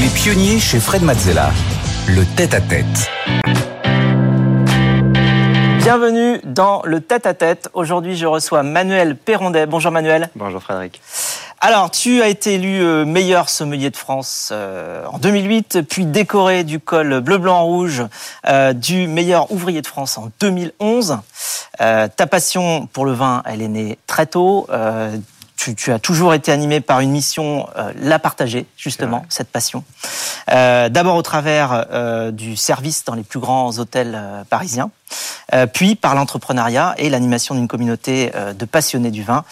Les pionniers chez Fred Mazzella. Le tête-à-tête. Bienvenue dans le tête-à-tête. Aujourd'hui, je reçois Manuel Perrondet. Bonjour Manuel. Bonjour Frédéric. Alors, tu as été élu euh, meilleur sommelier de France euh, en 2008, puis décoré du col bleu-blanc-rouge euh, du meilleur ouvrier de France en 2011. ta passion pour le vin, elle est née très tôt tu, as toujours été animé par une mission, euh, la partager, justement, cette passion. Euh, d'abord au travers euh, du service dans les plus grands hôtels parisiens, puis par l'entrepreneuriat et l'animation d'une communauté de passionnés du vin.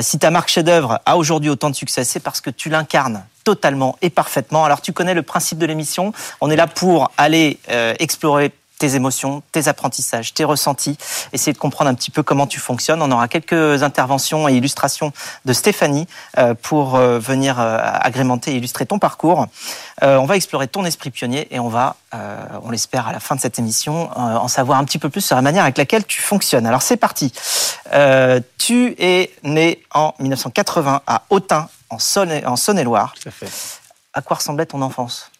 si ta marque chef-d'œuvre a aujourd'hui autant de succès, c'est parce que tu l'incarnes totalement et parfaitement. Alors tu connais le principe de l'émission. On est là pour aller explorer tes émotions, tes apprentissages, tes ressentis, essayer de comprendre un petit peu comment tu fonctionnes. On aura quelques interventions et illustrations de Stéphanie euh, pour euh, venir euh, agrémenter et illustrer ton parcours. On va explorer ton esprit pionnier et on va, on l'espère, à la fin de cette émission, en savoir un petit peu plus sur la manière avec laquelle tu fonctionnes. Alors c'est parti. Tu es né en 1980 à Autun, en Saône-et-Loire. À quoi ressemblait ton enfance?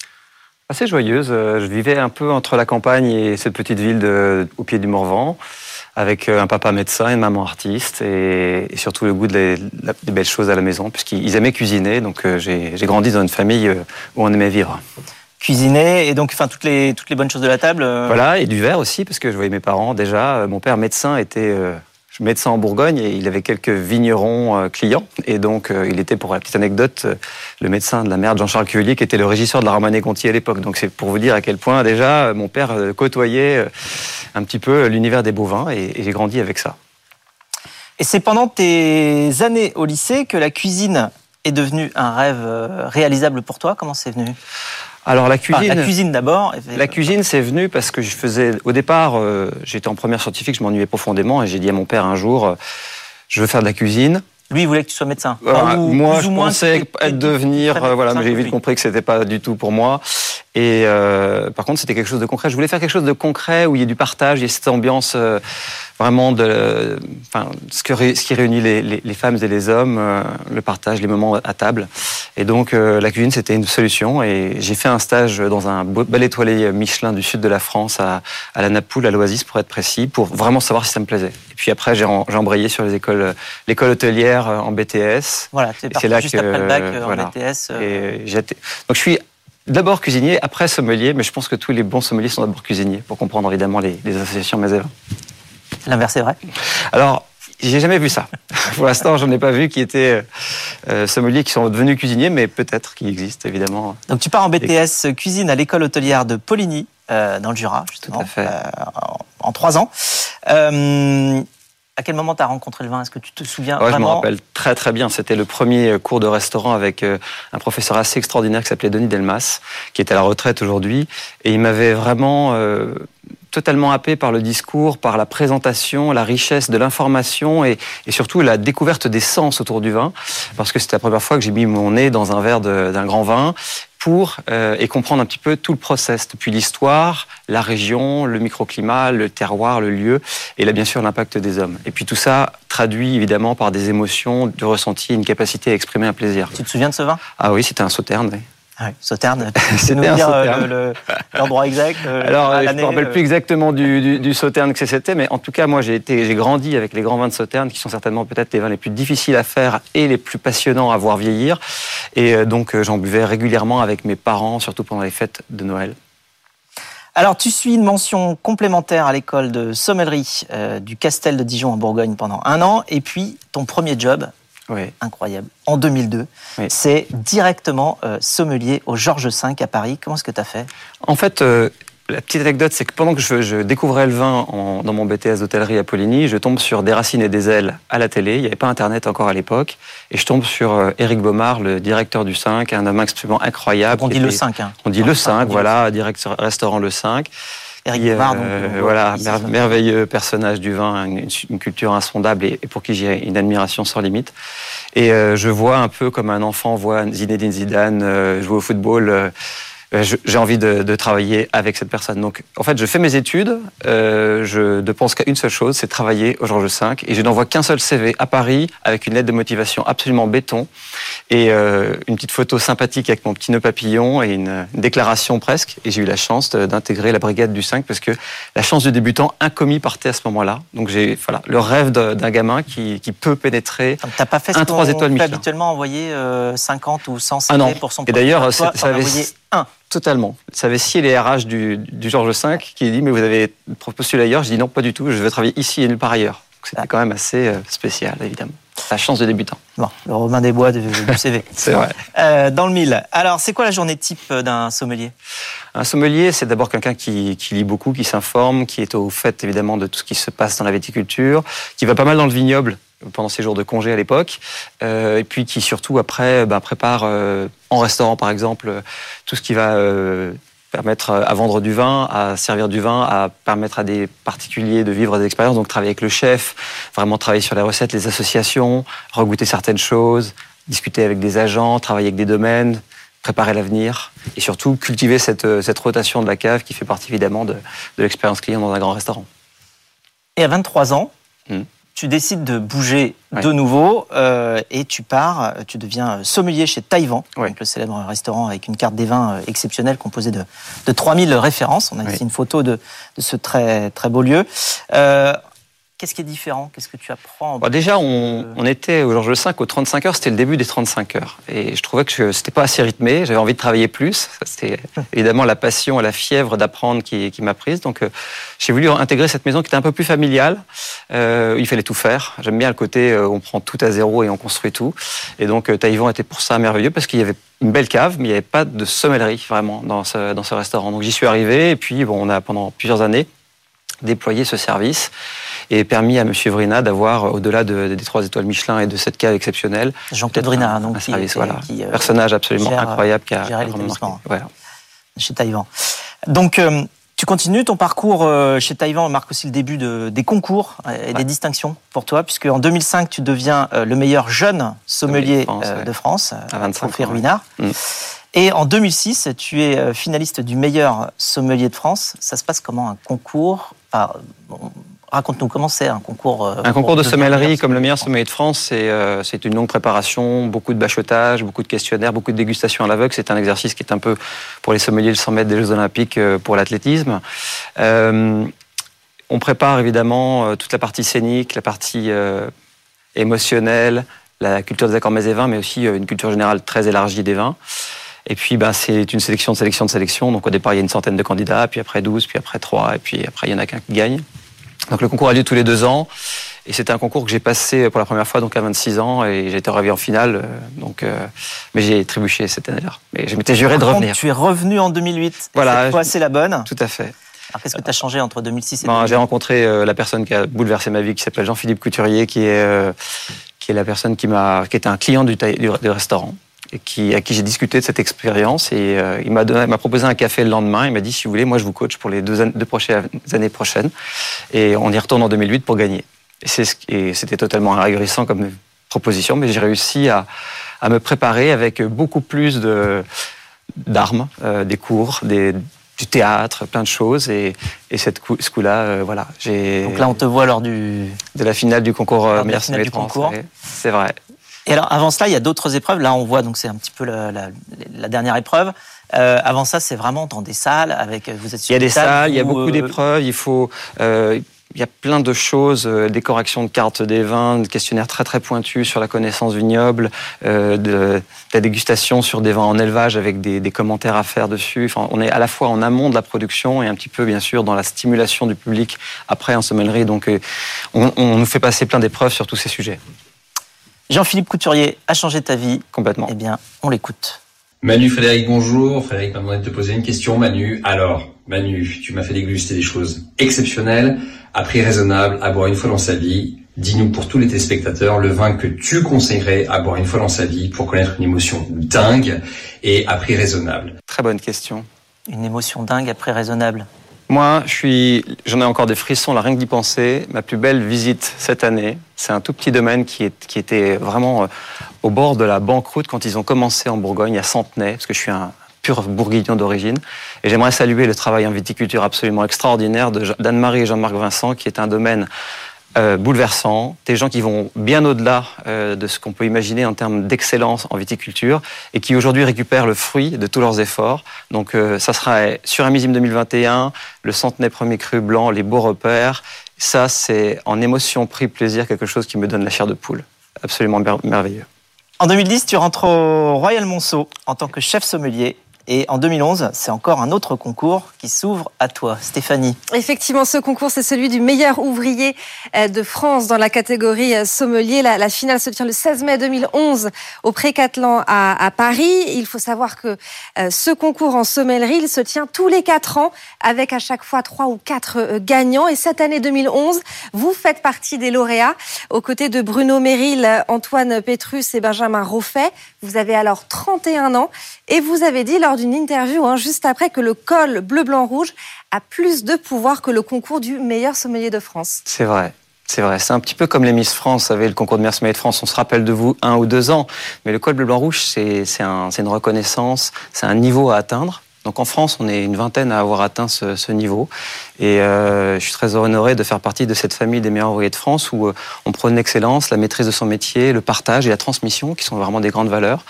Assez joyeuse. Euh, je vivais un peu entre la campagne et cette petite ville de, au pied du Morvan, avec euh, un papa médecin et une maman artiste, et, surtout le goût des belles choses à la maison, puisqu'ils aimaient cuisiner. Donc euh, j'ai grandi dans une famille où on aimait vivre. Cuisiner et donc enfin toutes les toutes les bonnes choses de la table. Voilà et du verre aussi parce que je voyais mes parents déjà. Mon père médecin était médecin en Bourgogne et il avait quelques vignerons euh, clients. Et donc, euh, il était, pour la petite anecdote, euh, le médecin de la mère de Jean-Charles Cuvelier, qui était le régisseur de la Romanée-Conti à l'époque. Donc, c'est pour vous dire à quel point, déjà, mon père côtoyait un petit peu l'univers des bovins et j'ai grandi avec ça. Et c'est pendant tes années au lycée que la cuisine est devenue un rêve réalisable pour toi? Comment c'est venu? Alors la cuisine. la cuisine d'abord. La cuisine, c'est venu parce que je faisais. Au départ, euh, j'étais en première scientifique, je m'ennuyais profondément et j'ai dit à mon père un jour, euh, je veux faire de la cuisine. Lui, il voulait que tu sois médecin. moi, je pensais être devenir, euh, voilà, mais j'ai vite compris que c'était pas du tout pour moi. Et par contre, c'était quelque chose de concret. Je voulais faire quelque chose de concret où il y ait du partage, il y ait cette ambiance vraiment de, enfin, ce, ce qui réunit les, les, femmes et les hommes, euh, le partage, les moments à table. Et donc euh, la cuisine, c'était une solution. Et j'ai fait un stage dans un bel étoilé Michelin du sud de la France, à, à la Napoule, à l'Oasis pour être précis, pour vraiment savoir si ça me plaisait. Et puis après, j'ai embrayé sur les écoles, l'école hôtelière en BTS. Voilà, c'est là juste que, après le bac euh, en BTS. Et donc je suis d'abord cuisinier, après sommelier, mais je pense que tous les bons sommeliers sont d'abord cuisiniers, pour comprendre évidemment les, les associations mes L'inverse est vrai? Alors, j'ai jamais vu ça. Pour l'instant, j'en ai pas vu qui étaient euh, sommeliers qui sont devenus cuisiniers, mais peut-être qu'il existe évidemment. Donc tu pars en BTS cuisine à l'école hôtelière de Poligny, euh, dans le Jura, justement, Tout à fait. Euh, en, trois ans. Euh, à quel moment tu as rencontré le vin? Est-ce que tu te souviens ouais, vraiment Je me rappelle très très bien. C'était le premier cours de restaurant avec un professeur assez extraordinaire qui s'appelait Denis Delmas, qui est à la retraite aujourd'hui. Et il m'avait vraiment totalement happé par le discours, par la présentation, la richesse de l'information et, surtout la découverte des sens autour du vin. Parce que c'était la première fois que j'ai mis mon nez dans un verre d'un grand vin pour euh, et comprendre un petit peu tout le process, depuis l'histoire, la région, le microclimat, le terroir, le lieu, et là bien sûr l'impact des hommes. Et puis tout ça traduit évidemment par des émotions, de ressenti, une capacité à exprimer un plaisir. Tu te souviens de ce vin? Ah oui, c'était un sauterne. Oui. Ah oui, Sauterne, c'est nous dire euh, l'endroit exact euh, Alors, je ne me rappelle plus exactement du, du, Sauterne que c'était, mais en tout cas, moi, j'ai été, j'ai grandi avec les grands vins de Sauterne, qui sont certainement peut-être les vins les plus difficiles à faire et les plus passionnants à voir vieillir. Et euh, donc, j'en buvais régulièrement avec mes parents, surtout pendant les fêtes de Noël. Alors, tu suis une mention complémentaire à l'école de sommellerie du Castel de Dijon en Bourgogne pendant un an, et puis ton premier job oui. incroyable, en 2002. C'est directement euh, sommelier au Georges V à Paris. Comment est-ce que tu as fait? En fait, euh, la petite anecdote, c'est que pendant que je, découvrais le vin dans mon BTS d'hôtellerie à Poligny, je tombe sur Des racines et des ailes à la télé. Il n'y avait pas Internet encore à l'époque. Et je tombe sur euh, Éric Baumard, le directeur du 5, un homme absolument incroyable. On dit le 5. Hein. On dit le 5, voilà, directeur restaurant le 5. Eric Bouvard, euh, voilà, merveilleux personnage du vin, une, culture insondable et, pour qui j'ai une admiration sans limite. Et euh, je vois un peu comme un enfant voit Zinedine Zidane euh, jouer au football j'ai envie de, de, travailler avec cette personne. Donc, en fait, je fais mes études, euh, je ne pense qu'à une seule chose, c'est travailler au Georges V, et je n'envoie qu'un seul CV à Paris avec une lettre de motivation absolument béton et euh, une petite photo sympathique avec mon petit nœud papillon et une, une déclaration presque. Et j'ai eu la chance d'intégrer la brigade du 5 parce que la chance du débutant incommis partait à ce moment-là. Donc j'ai voilà le rêve d'un gamin qui, qui, peut pénétrer. T'as pas fait un 3 étoiles Michelin. habituellement envoyer 50 ou 100 CV ah pour son. Et d'ailleurs, ça avait un. Totalement. Ça avait scié les RH du, du Georges V qui dit mais vous avez postulé ailleurs. Je dis non pas du tout. Je veux travailler ici et nulle part ailleurs. C'était ah. quand même assez euh, spécial évidemment. La chance de débutant. Bon, le Romain des Bois du, CV. c'est vrai. Euh, dans le mille. Alors, c'est quoi la journée type d'un sommelier? Un sommelier, c'est d'abord quelqu'un qui, qui, lit beaucoup, qui s'informe, qui est au fait évidemment de tout ce qui se passe dans la viticulture, qui va pas mal dans le vignoble pendant ses jours de congé à l'époque, euh, et puis qui surtout après ben, prépare euh, en restaurant par exemple tout ce qui va euh, permettre à vendre du vin, à servir du vin, à permettre à des particuliers de vivre des expériences, donc travailler avec le chef, vraiment travailler sur les recettes, les associations, regoûter certaines choses, discuter avec des agents, travailler avec des domaines, préparer l'avenir et surtout cultiver cette, cette, rotation de la cave qui fait partie évidemment de, de l'expérience client dans un grand restaurant. Et à 23 ans, hmm tu décides de bouger de nouveau euh, et tu pars, tu deviens sommelier chez Taïwan, le célèbre restaurant avec une carte des vins euh, exceptionnelle composée de, de 3000 références. On a ici une photo de, de, ce très, très beau lieu. Euh, Qu'est-ce qui est différent? Qu'est-ce que tu apprends bah Déjà, on, on, était au Georges V aux 35 heures, c'était le début des 35 heures. Et je trouvais que c'était pas assez rythmé, j'avais envie de travailler plus. C'était évidemment la passion et la fièvre d'apprendre qui, qui m'a prise. Donc euh, j'ai voulu intégrer cette maison qui était un peu plus familiale. Euh, il fallait tout faire. J'aime bien le côté euh, on prend tout à zéro et on construit tout. Et donc euh, Taïwan était pour ça merveilleux parce qu'il y avait une belle cave, mais il n'y avait pas de sommellerie vraiment dans ce, dans ce restaurant. Donc j'y suis arrivé et puis bon, on a pendant plusieurs années déployé ce service et permis à M. Vrina d'avoir, au-delà des trois étoiles Michelin et de cette cave exceptionnelle, Jean-Claude Vrina, donc, un service, voilà. Euh, personnage absolument incroyable qui a l'établissement voilà. chez Taïwan. Donc, euh, tu continues ton parcours euh, chez Taïwan, marque aussi le début de, des concours et des distinctions pour toi, puisque en 2005, tu deviens le meilleur jeune sommelier de France, à 25 ans, Ruinard. Mm. Et en 2006, tu es finaliste du meilleur sommelier de France. Ça se passe comment un concours? Raconte-nous comment c'est un concours. Euh, un concours de sommellerie comme le meilleur sommelier de France, euh, c'est une longue préparation, beaucoup de bachotage, beaucoup de questionnaires, beaucoup de dégustations à l'aveugle. C'est un exercice qui est un peu pour les sommeliers le 100 mètres des Jeux Olympiques euh, pour l'athlétisme. on prépare évidemment toute la partie scénique, la partie émotionnelle, la culture des accords mets et vins, mais aussi une culture générale très élargie des vins. Et puis, ben, c'est une sélection de sélection de sélection. Donc, au départ, il y a une centaine de candidats, puis après 12, puis après 3, et puis après, il y en a qu'un qui gagne. Donc le concours a lieu tous les deux ans. Et c'était un concours que j'ai passé pour la première fois donc à 26 ans et j'ai été revu en finale. Euh, donc, euh, mais j'ai trébuché cette année-là. Mais je m'étais juré de revenir. tu es revenu en 2008. Voilà. Cette fois, c'est la bonne. Tout à fait. Alors qu'est-ce que tu as changé entre 2006 et ben, J'ai rencontré euh, la personne qui a bouleversé ma vie, qui s'appelle Jean-Philippe Couturier, qui est qui est la personne qui m'a, qui était un client du, du, du restaurant qui, à qui j'ai discuté de cette expérience et il m'a proposé un café le lendemain. Il m'a dit si vous voulez, moi je vous coach pour les deux, deux prochaines années prochaines et on y retourne en 2008 pour gagner. Et c'était totalement ahurissant comme proposition, mais j'ai réussi à, à, me préparer avec beaucoup plus de d'armes, euh, des cours, des, du théâtre, plein de choses. Et, et cette coup, ce coup-là, euh, voilà. Donc là, on te voit lors du... De la finale du concours euh, Meilleur du concours. C'est vrai. Et alors, avant cela, il y a d'autres épreuves. Là, on voit, donc c'est un petit peu la, la, la dernière épreuve. Euh, avant ça, c'est vraiment dans des salles avec. Vous êtes il y a des salles, il y a beaucoup d'épreuves. Il faut. Euh, il y a plein de choses, euh, des corrections de cartes des vins, des questionnaires très très pointus sur la connaissance vignoble, euh, de, la dégustation sur des vins en élevage avec des, des, commentaires à faire dessus. Enfin, on est à la fois en amont de la production et un petit peu bien sûr dans la stimulation du public après en sommellerie. Donc euh, on, on nous fait passer plein d'épreuves sur tous ces sujets. Jean-Philippe Couturier a changé ta vie. Complètement. Eh bien, on l'écoute. Manu Frédéric, bonjour. Frédéric m'a demandé de te poser une question. Manu, alors, Manu, tu m'as fait déguster des choses exceptionnelles, à prix raisonnable, à boire une fois dans sa vie. Dis-nous pour tous les téléspectateurs le vin que tu conseillerais à boire une fois dans sa vie pour connaître une émotion dingue et à prix raisonnable. Très bonne question. Une émotion dingue à prix raisonnable. Moi, je suis, j'en ai encore des frissons, là, rien que d'y penser. Ma plus belle visite cette année, c'est un tout petit domaine qui était vraiment euh, au bord de la banqueroute quand ils ont commencé en Bourgogne, à Centenay, parce que je suis un pur bourguignon d'origine. Et j'aimerais saluer le travail en viticulture absolument extraordinaire d'Anne-Marie et Jean-Marc Vincent, qui est un domaine euh, bouleversant, des gens qui vont bien au-delà euh, de ce qu'on peut imaginer en termes d'excellence en viticulture et qui aujourd'hui récupèrent le fruit de tous leurs efforts. Donc euh, ça sera sur un millésime 2021, le centenaire premier cru blanc, les beaux repères. Ça, c'est en émotion, prix, plaisir, quelque chose qui me donne la chair de poule. Absolument merveilleux. En 2010, tu rentres au Royal Monceau en tant que chef sommelier et en 2011, c'est encore un autre concours qui s'ouvre à toi, Stéphanie. Effectivement, ce concours, c'est celui du meilleur ouvrier euh, de France dans la catégorie euh, sommelier. La, finale se tient le 16 mai 2011 au Précatelan à, à Paris. Il faut savoir que euh, ce concours en sommellerie, il se tient tous les quatre ans avec à chaque fois trois ou quatre gagnants. Et cette année 2011, vous faites partie des lauréats aux côtés de Bruno Méril, Antoine Pétrus et Benjamin Roffet. Vous avez alors 31 ans et vous avez dit lors d'une interview hein, juste après que le col bleu-blanc-rouge a plus de pouvoir que le concours du meilleur sommelier de France. C'est vrai. C'est vrai, c'est un petit peu comme les Miss France, vous le concours de meilleur sommelier de France, on se rappelle de vous un ou deux ans, mais le col bleu-blanc-rouge, c'est une reconnaissance, c'est un niveau à atteindre. Donc en France, on est une vingtaine à avoir atteint ce, niveau. Et euh, je suis très honoré de faire partie de cette famille des meilleurs ouvriers de France où euh, on prône l'excellence, la maîtrise de son métier, le partage et la transmission, qui sont vraiment des grandes valeurs.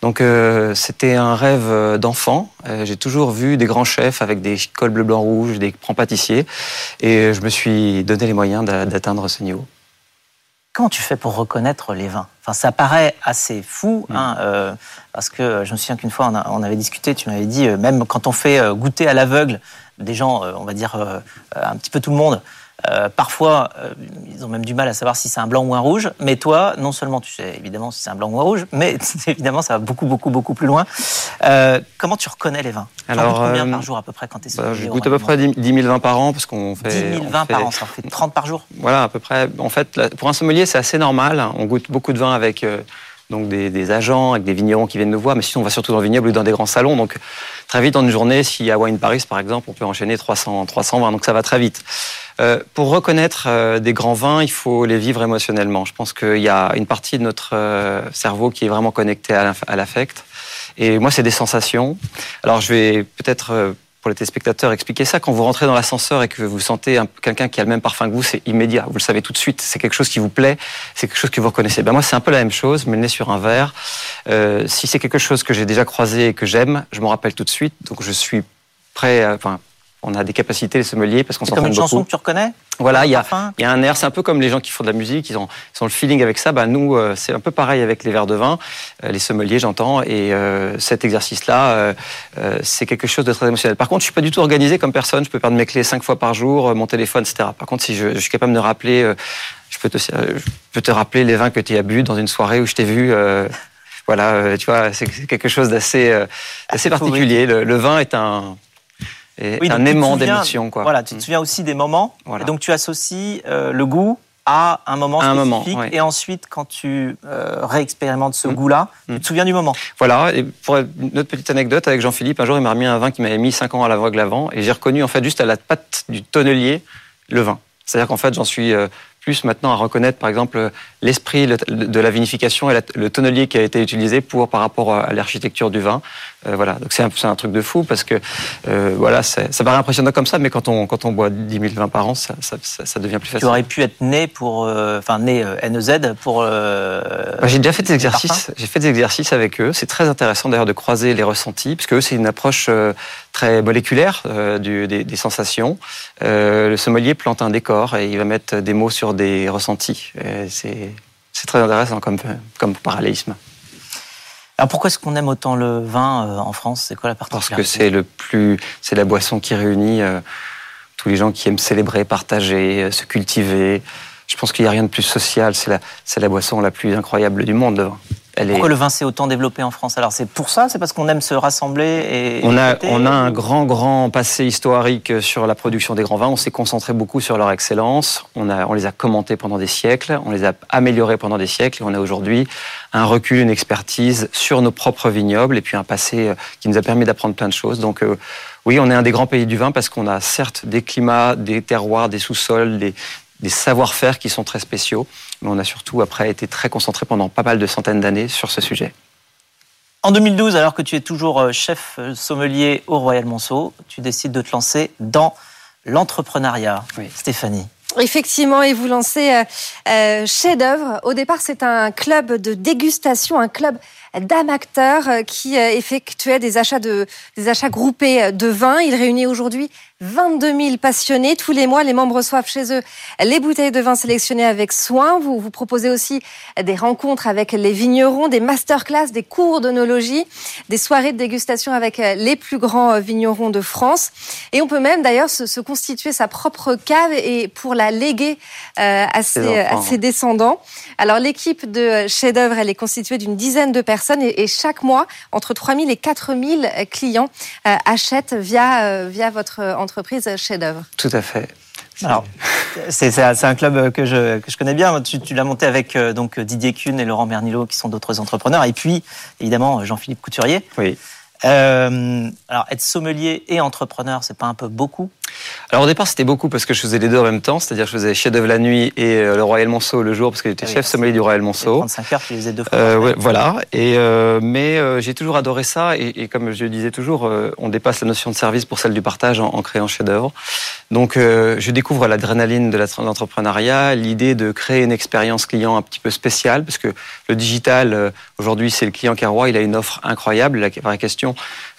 Donc euh, c'était un rêve d'enfant. J'ai toujours vu des grands chefs avec des cols bleu, blanc, rouge, des grands pâtissiers. Et je me suis donné les moyens d'atteindre ce niveau. Comment tu fais pour reconnaître les vins? Enfin, ça paraît assez fou, mm. hein, euh, parce que je me souviens qu'une fois on, avait discuté, tu m'avais dit, euh, même quand on fait euh, goûter à l'aveugle des gens, on va dire un petit peu tout le monde, euh, parfois, euh, ils ont même du mal à savoir si c'est un blanc ou un rouge. Mais toi, non seulement tu sais évidemment si c'est un blanc ou un rouge, mais évidemment ça va beaucoup, beaucoup, beaucoup plus loin. Euh, comment tu reconnais les vins? Alors, combien par jour à peu près quand tu es bah, Je goûte à peu près 10 000 vins par an parce qu'on fait. 10 000 vins par an, ça en fait 30 par jour? Voilà, à peu près. En fait, pour un sommelier, c'est assez normal. On goûte beaucoup de vins avec donc des, agents, avec des vignerons qui viennent nous voir, mais sinon on va surtout dans le vignoble ou dans des grands salons. Donc très vite, dans une journée, s'il y a Wine Paris par exemple, on peut enchaîner 300, 300 vins, donc ça va très vite. Euh, pour reconnaître euh, des grands vins, il faut les vivre émotionnellement. Je pense qu'il y a une partie de notre euh, cerveau qui est vraiment connectée à l'affect. Et moi, c'est des sensations. Alors je vais peut-être pour les téléspectateurs, expliquer ça. Quand vous rentrez dans l'ascenseur et que vous sentez quelqu'un qui a le même parfum que vous, c'est immédiat. Vous le savez tout de suite. C'est quelque chose qui vous plaît. C'est quelque chose que vous reconnaissez. Ben moi, c'est un peu la même chose, mais le nez sur un verre. Euh, si c'est quelque chose que j'ai déjà croisé et que j'aime, je m'en rappelle tout de suite. Donc, je suis prêt. À, on a des capacités, les sommeliers, parce qu'on s'entraîne beaucoup. C'est comme une chanson que tu reconnais Voilà, il y, a, y a un air, c'est un peu comme les gens qui font de la musique, ils ont, ils ont le feeling avec ça. Bah, nous, euh, c'est un peu pareil avec les verres de vin, euh, les sommeliers, j'entends, et euh, cet exercice-là, c'est quelque chose de très émotionnel. Par contre, je suis pas du tout organisé comme personne, je peux perdre mes clés cinq fois par jour, mon téléphone, etc. Par contre, si je, je suis capable de me rappeler, je peux, te, je peux te rappeler les vins que tu as bu dans une soirée où je t'ai vu voilà, tu vois, c'est quelque chose d'assez assez particulier. le, vin est un, et un aimant d'émotion. Voilà, tu te mm. souviens aussi des moments. Et donc tu associes euh, le goût à un moment spécifique. Et ensuite, quand tu euh, réexpérimentes ce mm. goût-là, tu te mm. souviens du moment. Voilà. Et pour une autre petite anecdote avec Jean-Philippe, un jour, il m'a remis un vin qui m'avait mis 5 ans à l'aveugle avant. Et j'ai reconnu, en fait, juste à la patte du tonnelier, le vin. C'est-à-dire qu'en fait, j'en suis euh, plus maintenant à reconnaître, par exemple, l'esprit de la vinification et le tonnelier qui a été utilisé pour par rapport à l'architecture du vin. Euh, voilà, donc c'est un, un, truc de fou parce que euh, voilà, ça paraît impressionnant comme ça, mais quand on quand on boit 10 000 vins par an, ça, ça, ça, devient plus facile. Tu aurais pu être né pour, euh, enfin né NEZ pour. Bah, j'ai déjà fait des exercices. J'ai fait des exercices avec eux. C'est très intéressant d'ailleurs de croiser les ressentis, parce que eux c'est une approche très moléculaire du, des, des, sensations. le sommelier plante un décor et il va mettre des mots sur des ressentis. C'est c'est très intéressant comme comme parallélisme. Alors pourquoi est-ce qu'on aime autant le vin euh, en France? C'est quoi la particularité Parce que c'est le plus, c'est la boisson qui réunit euh, tous les gens qui aiment célébrer, partager, euh, se cultiver. Je pense qu'il n'y a rien de plus social. C'est la, c'est la boisson la plus incroyable du monde, le vin. Pourquoi le vin s'est autant développé en France? Alors c'est pour ça, c'est parce qu'on aime se rassembler et. On a, on a un grand, grand passé historique sur la production des grands vins. On s'est concentré beaucoup sur leur excellence. On, a, on les a commentés pendant des siècles, on les a améliorés pendant des siècles et on a aujourd'hui un recul, une expertise sur nos propres vignobles et puis un passé euh, qui nous a permis d'apprendre plein de choses. Donc euh, oui, on est un des grands pays du vin parce qu'on a certes des climats, des terroirs, des sous-sols, des, des savoir-faire qui sont très spéciaux, mais on a surtout après été très concentré pendant pas mal de centaines d'années sur ce sujet. En 2012, alors que tu es toujours chef sommelier au Royal Monceau, tu décides de te lancer dans l'entrepreneuriat. Stéphanie. Effectivement, et vous lancez euh, euh, Chef d'œuvre. Au départ, c'est un club de dégustation, un club d'amateurs euh, qui euh, effectuait des achats, de, des achats groupés de vin. Il réunit aujourd'hui 22 000 passionnés. Tous les mois, les membres reçoivent chez eux les bouteilles de vin sélectionnées avec soin. Vous, vous proposez aussi des rencontres avec les vignerons, des masterclass, des cours d'onologie, des soirées de dégustation avec les plus grands vignerons de France. Et on peut même d'ailleurs se, se constituer sa propre cave et pour la léguer euh, à, ses, à ses descendants. Alors l'équipe de chef-d'œuvre, elle est constituée d'une dizaine de personnes et, chaque mois, entre 3000 et 4000 clients euh, achètent via, euh, via votre entreprise chef-d'œuvre. Tout à fait. Alors, c'est un club que je, que je connais bien. Tu, tu l'as monté avec donc Didier Kuhn et Laurent Bernilot, qui sont d'autres entrepreneurs. Et puis, évidemment, Jean-Philippe Couturier. Oui. Euh, alors, être sommelier et entrepreneur, c'est pas un peu beaucoup? Alors au départ c'était beaucoup parce que je faisais les deux en même temps, c'est-à-dire je faisais chef d'œuvre la nuit et euh, le Royal Monceau le jour parce que j'étais ah chef sommelier du Royal Monceau. 35 heures, tu les faisais deux fois. Euh, voilà. Et euh, mais j'ai toujours adoré ça et, et, comme je le disais toujours, on dépasse la notion de service pour celle du partage en, en créant chef d'œuvre. Donc je découvre l'adrénaline de l'entrepreneuriat, l'idée de créer une expérience client un petit peu spéciale parce que le digital aujourd'hui c'est le client qui est roi, il a une offre incroyable. La vraie question,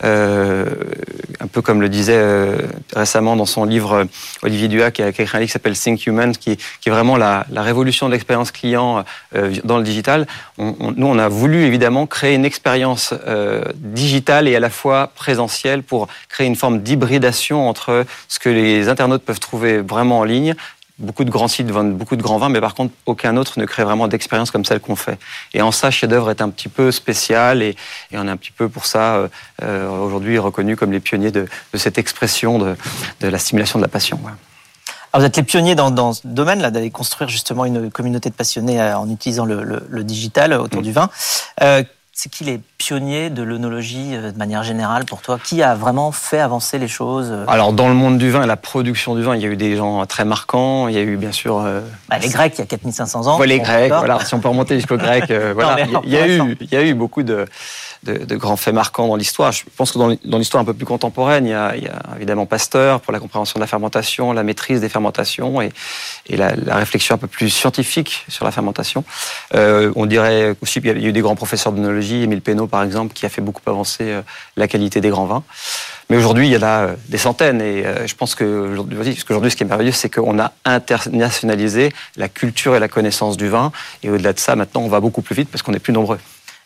un peu comme le disait récemment dans son livre euh, Olivier Duhac qui a, écrit un livre qui s'appelle Think Human, qui, est vraiment la, révolution de l'expérience client euh, dans le digital. On, nous, on a voulu évidemment créer une expérience euh, digitale et à la fois présentielle pour créer une forme d'hybridation entre ce que les internautes peuvent trouver vraiment en ligne beaucoup de grands sites vendent beaucoup de grands vins, mais par contre, aucun autre ne crée vraiment d'expérience comme celle qu'on fait. Et en ça, Chef d'œuvre est un petit peu spécial et, et, on est un petit peu pour ça euh, euh aujourd'hui reconnu comme les pionniers de, de cette expression de, de, la stimulation de la passion. Ouais. Alors vous êtes les pionniers dans, dans ce domaine-là, d'aller construire justement une communauté de passionnés euh, en utilisant le, le, le digital autour mmh. du vin. Euh, c'est qui les pionniers de l'œnologie euh, de manière générale pour toi? Qui a vraiment fait avancer les choses euh? Alors dans le monde du vin et la production du vin, il y a eu des gens très marquants. Il y a eu bien sûr euh... bah, les Grecs il y a 4500 ans. Ouais, les Grecs, voilà. Si on peut remonter jusqu'au grec, euh, voilà. Non, il, y a eu, il y a eu beaucoup de de, de, grands faits marquants dans l'histoire. Je pense que dans l'histoire un peu plus contemporaine, il y, a, évidemment Pasteur pour la compréhension de la fermentation, la maîtrise des fermentations et, la, réflexion un peu plus scientifique sur la fermentation. Euh, on dirait aussi qu'il y a eu des grands professeurs d'œnologie, Émile Pénaud par exemple, qui a fait beaucoup avancer euh, la qualité des grands vins. Mais aujourd'hui, il y en a euh, des centaines. Et je pense que aujourd'hui, ce qui est merveilleux, c'est qu'on a internationalisé la culture et la connaissance du vin. Et au-delà de ça, maintenant, on va beaucoup plus vite parce qu'on est plus nombreux.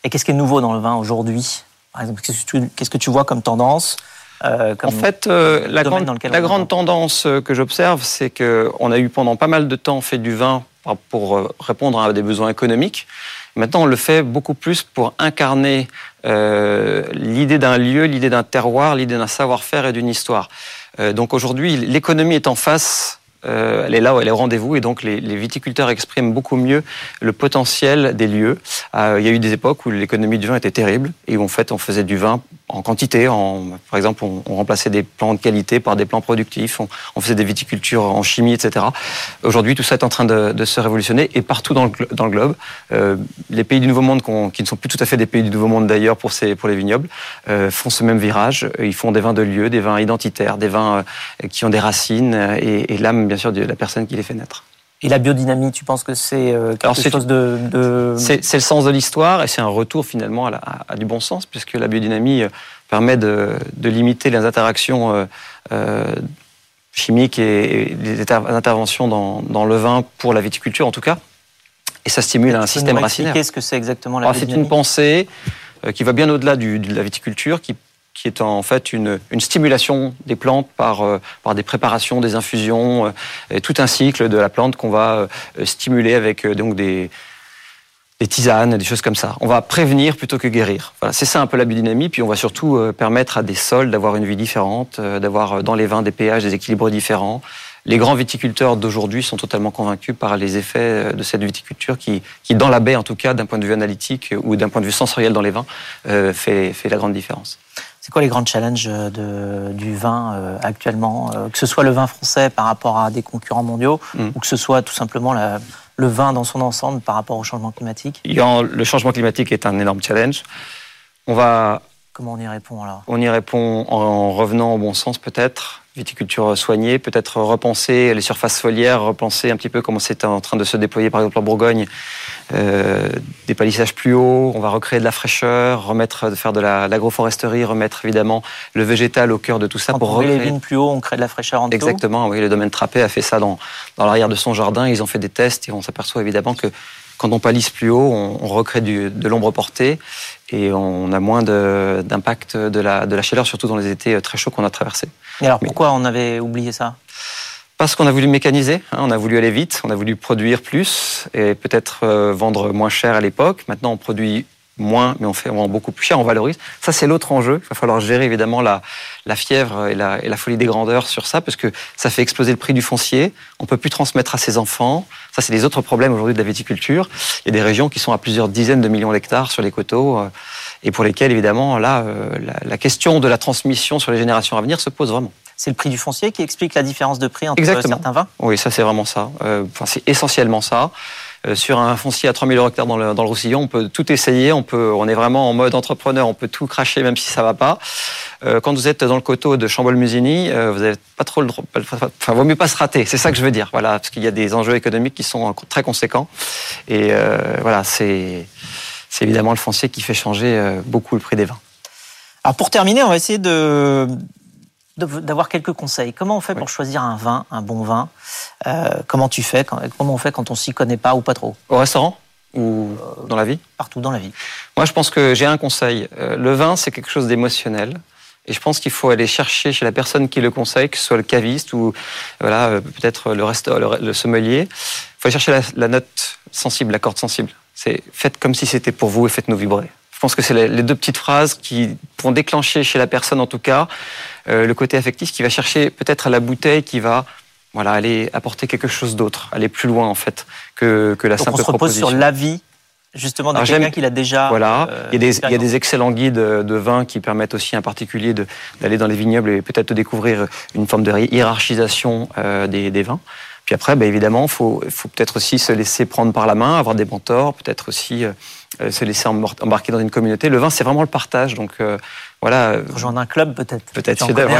Et qu'est-ce qui est nouveau dans le vin aujourd'hui? Par exemple, qu'est-ce que tu vois comme tendance euh, comme en fait, euh, la grande, la grande tendance euh, que j'observe, c'est qu'on a eu pendant pas mal de temps fait du vin pour répondre à des besoins économiques. Maintenant, on le fait beaucoup plus pour incarner euh, l'idée d'un lieu, l'idée d'un terroir, l'idée d'un savoir-faire et d'une histoire. Donc aujourd'hui, l'économie est en face euh, elle est là, elle est au rendez-vous, et donc les, les, viticulteurs expriment beaucoup mieux le potentiel des lieux. Euh, il y a eu des époques où l'économie du vin était terrible, et où en fait on faisait du vin en quantité. En, par exemple, on, remplaçait des plants de qualité par des plants productifs, on, faisait des viticultures en chimie, etc. Aujourd'hui, tout ça est en train de, se révolutionner, et partout dans le, globe. Euh, les pays du Nouveau Monde, qui ne sont plus tout à fait des pays du Nouveau Monde d'ailleurs pour, les vignobles, euh, font ce même virage. Ils font des vins de lieu, des vins identitaires, des vins euh, qui ont des racines, et l'âme, bien sûr, de la personne qui les fait naître. Et la biodynamie, tu penses que c'est euh, quelque Alors, chose de... de... C'est le sens de l'histoire et c'est un retour finalement à, la, à, à, du bon sens, puisque la biodynamie euh, permet de, de limiter les interactions euh, euh, chimiques et, et les interventions dans, dans, le vin pour la viticulture en tout cas. Et ça stimule et un système racinaire. Qu'est-ce que c'est exactement la biodynamie C'est une pensée qui va bien au-delà de la viticulture, qui qui est en fait une, stimulation des plantes par, euh, par des préparations, des infusions, euh, tout un cycle de la plante qu'on va euh, stimuler avec donc des, tisanes, des choses comme ça. On va prévenir plutôt que guérir. C'est ça un peu la biodynamie. Puis on va surtout permettre à des sols d'avoir une vie différente, d'avoir dans les vins des pH, des équilibres différents. Les grands viticulteurs d'aujourd'hui sont totalement convaincus par les effets de cette viticulture qui, qui dans la baie en tout cas, d'un point de vue analytique ou d'un point de vue sensoriel dans les vins, fait, fait la grande différence. C'est quoi les grands challenges de, du vin euh, actuellement euh, Que ce soit le vin français par rapport à des concurrents mondiaux mm. ou que ce soit tout simplement la, le vin dans son ensemble par rapport au changement climatique? Le changement climatique est un énorme challenge. On va. Comment on y répond alors? On y répond en revenant au bon sens peut-être, viticulture soignée, peut-être repenser les surfaces foliaires, repenser un petit peu comment c'est en train de se déployer par exemple en Bourgogne, euh, des palissages plus hauts, on va recréer de la fraîcheur, remettre, faire de l'agroforesterie, remettre évidemment le végétal au cœur de tout ça. Quand pour on recréer... les vignes plus haut, on crée de la fraîcheur en dessous? Exactement, oui, le domaine Trappé a fait ça dans, dans l'arrière de son jardin, ils ont fait des tests et on s'aperçoit évidemment que quand on palisse plus haut, on, on recrée du, de l'ombre portée et on a moins d'impact de, de, la, de la chaleur, surtout dans les étés très chauds qu'on a traversés. Et alors pourquoi on avait oublié ça? Parce qu'on a voulu mécaniser, hein, on a voulu aller vite, on a voulu produire plus et peut-être euh, vendre moins cher à l'époque. Maintenant, on produit moins, mais on fait on beaucoup plus cher, on valorise. Ça, c'est l'autre enjeu. Il va falloir gérer évidemment la, la fièvre et la, et la, folie des grandeurs sur ça, parce que ça fait exploser le prix du foncier. On peut plus transmettre à ses enfants. Ça, c'est les autres problèmes aujourd'hui de la viticulture. Il y a des régions qui sont à plusieurs dizaines de millions d'hectares sur les coteaux, euh, et pour lesquelles, évidemment, là, euh, la, la question de la transmission sur les générations à venir se pose vraiment c'est le prix du foncier qui explique la différence de prix entre Exactement. certains vins? Oui, ça c'est vraiment ça. Euh, enfin, c'est essentiellement ça. Euh, sur un foncier à 3000 euros hectares dans le, dans le Roussillon, on peut tout essayer, on, peut, on est vraiment en mode entrepreneur, on peut tout cracher même si ça va pas. Euh, quand vous êtes dans le coteau de Chambol-Musigny, euh, vous avez pas trop le droit, enfin, vaut mieux pas se rater, c'est ça que je veux dire, voilà, parce qu'il y a des enjeux économiques qui sont très conséquents. Et voilà, c'est évidemment le foncier qui fait changer beaucoup le prix des vins. Alors pour terminer, on va essayer de, d'avoir quelques conseils. Comment on fait pour choisir un vin, un bon vin euh, Comment tu fais Comment on fait quand on s'y connaît pas ou pas trop? Au restaurant ou dans la vie? Partout dans la vie. Moi, je pense que j'ai un conseil. Euh, le vin, c'est quelque chose d'émotionnel. Et je pense qu'il faut aller chercher chez la personne qui le conseille, que ce soit le caviste ou voilà, euh, peut-être le, le, le, sommelier. Il faut aller chercher la, la note sensible, la corde sensible. C'est faites comme si c'était pour vous et faites-nous vibrer. Je pense que c'est les deux petites phrases qui vont déclencher chez la personne, en tout cas, euh, le côté affectif qui va chercher peut-être à la bouteille, qui va voilà, aller apporter quelque chose d'autre, aller plus loin en fait que, que la Donc simple on se repose proposition. sur l'avis justement de quelqu'un qui l'a déjà. Voilà, euh, il, y a des, il y a des excellents guides de vin qui permettent aussi à un particulier d'aller dans les vignobles et peut-être de découvrir une forme de hiérarchisation euh, des, des vins. Puis après, bah, évidemment, il faut, faut peut-être aussi se laisser prendre par la main, avoir des mentors, peut-être aussi euh, se laisser embarquer dans une communauté. Le vin, c'est vraiment le partage. Donc euh, voilà. Rejoindre un club, peut-être. Peut-être chef d'œuvre.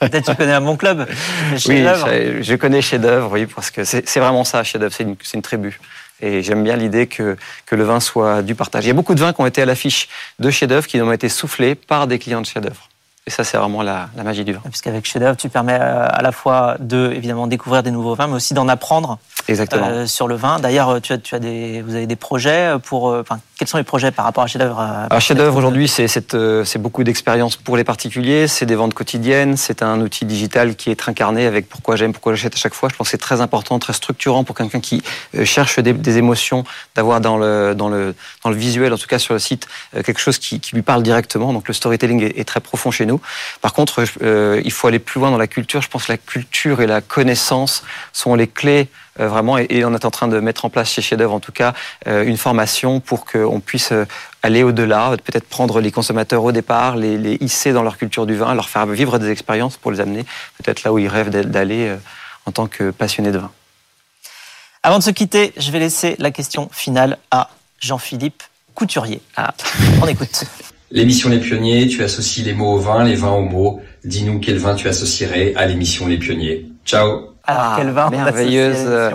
Peut-être peut tu connais un bon club. Oui, je, je connais chef d'œuvre, oui, parce que c'est vraiment ça, chef d'œuvre, c'est une, une tribu. Et j'aime bien l'idée que, que le vin soit du partage. Il y a beaucoup de vins qui ont été à l'affiche de chef d'œuvre qui ont été soufflés par des clients de chef d'œuvre. Et ça, c'est vraiment la, la, magie du vin. Puisqu'avec chef d'œuvre, tu permets à la fois de, évidemment, découvrir des nouveaux vins, mais aussi d'en apprendre Exactement. Euh, sur le vin. D'ailleurs, tu as, tu as des, vous avez des projets pour, enfin, quels sont les projets par rapport à chef d'œuvre Alors, chef d'œuvre aujourd'hui, c'est c'est beaucoup d'expérience pour les particuliers, c'est des ventes quotidiennes, c'est un outil digital qui est incarné avec pourquoi j'aime, pourquoi j'achète à chaque fois. Je pense que c'est très important, très structurant pour quelqu'un qui cherche des, des émotions, d'avoir dans le dans le dans le visuel, en tout cas sur le site, quelque chose qui, qui lui parle directement. Donc le storytelling est, est, très profond chez nous. Par contre, euh, il faut aller plus loin dans la culture. Je pense que la culture et la connaissance sont les clés euh, vraiment, et, on est en train de mettre en place chez Chef d'œuvre, en tout cas, euh, une formation pour qu'on puisse aller au-delà, peut-être prendre les consommateurs au départ, les, les, hisser dans leur culture du vin, leur faire vivre des expériences pour les amener peut-être là où ils rêvent d'aller euh, en tant que passionnés de vin. Avant de se quitter, je vais laisser la question finale à Jean-Philippe Couturier. Ah, on écoute. L'émission Les Pionniers, tu associes les mots au vin, les vins aux mots. Dis-nous quel vin tu associerais à l'émission Les Pionniers. Ciao alors, ah, quel vin merveilleuse, euh,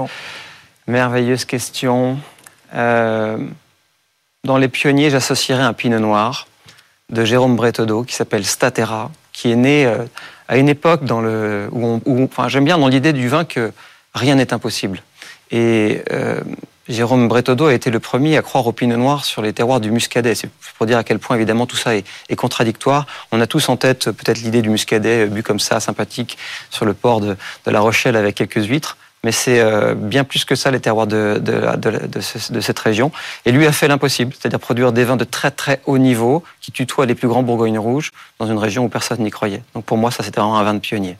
merveilleuse question. Euh, dans les pionniers, j'associerais un pinot noir de Jérôme Breteau qui s'appelle Statera, qui est né euh, à une époque dans le, où, on, où enfin, j'aime bien dans l'idée du vin que rien n'est impossible. Et euh, Jérôme Breteau a été le premier à croire au pinot noir sur les terroirs du muscadet. C'est pour dire à quel point, évidemment, tout ça est, contradictoire. On a tous en tête peut-être l'idée du muscadet bu comme ça, sympathique, sur le port de, La Rochelle avec quelques huîtres. Mais c'est euh, bien plus que ça, les terroirs de cette région. Et lui a fait l'impossible, c'est-à-dire produire des vins de très très haut niveau qui tutoient les plus grands bourgognes rouges dans une région où personne n'y croyait. Donc pour moi, ça c'était vraiment un vin de pionnier.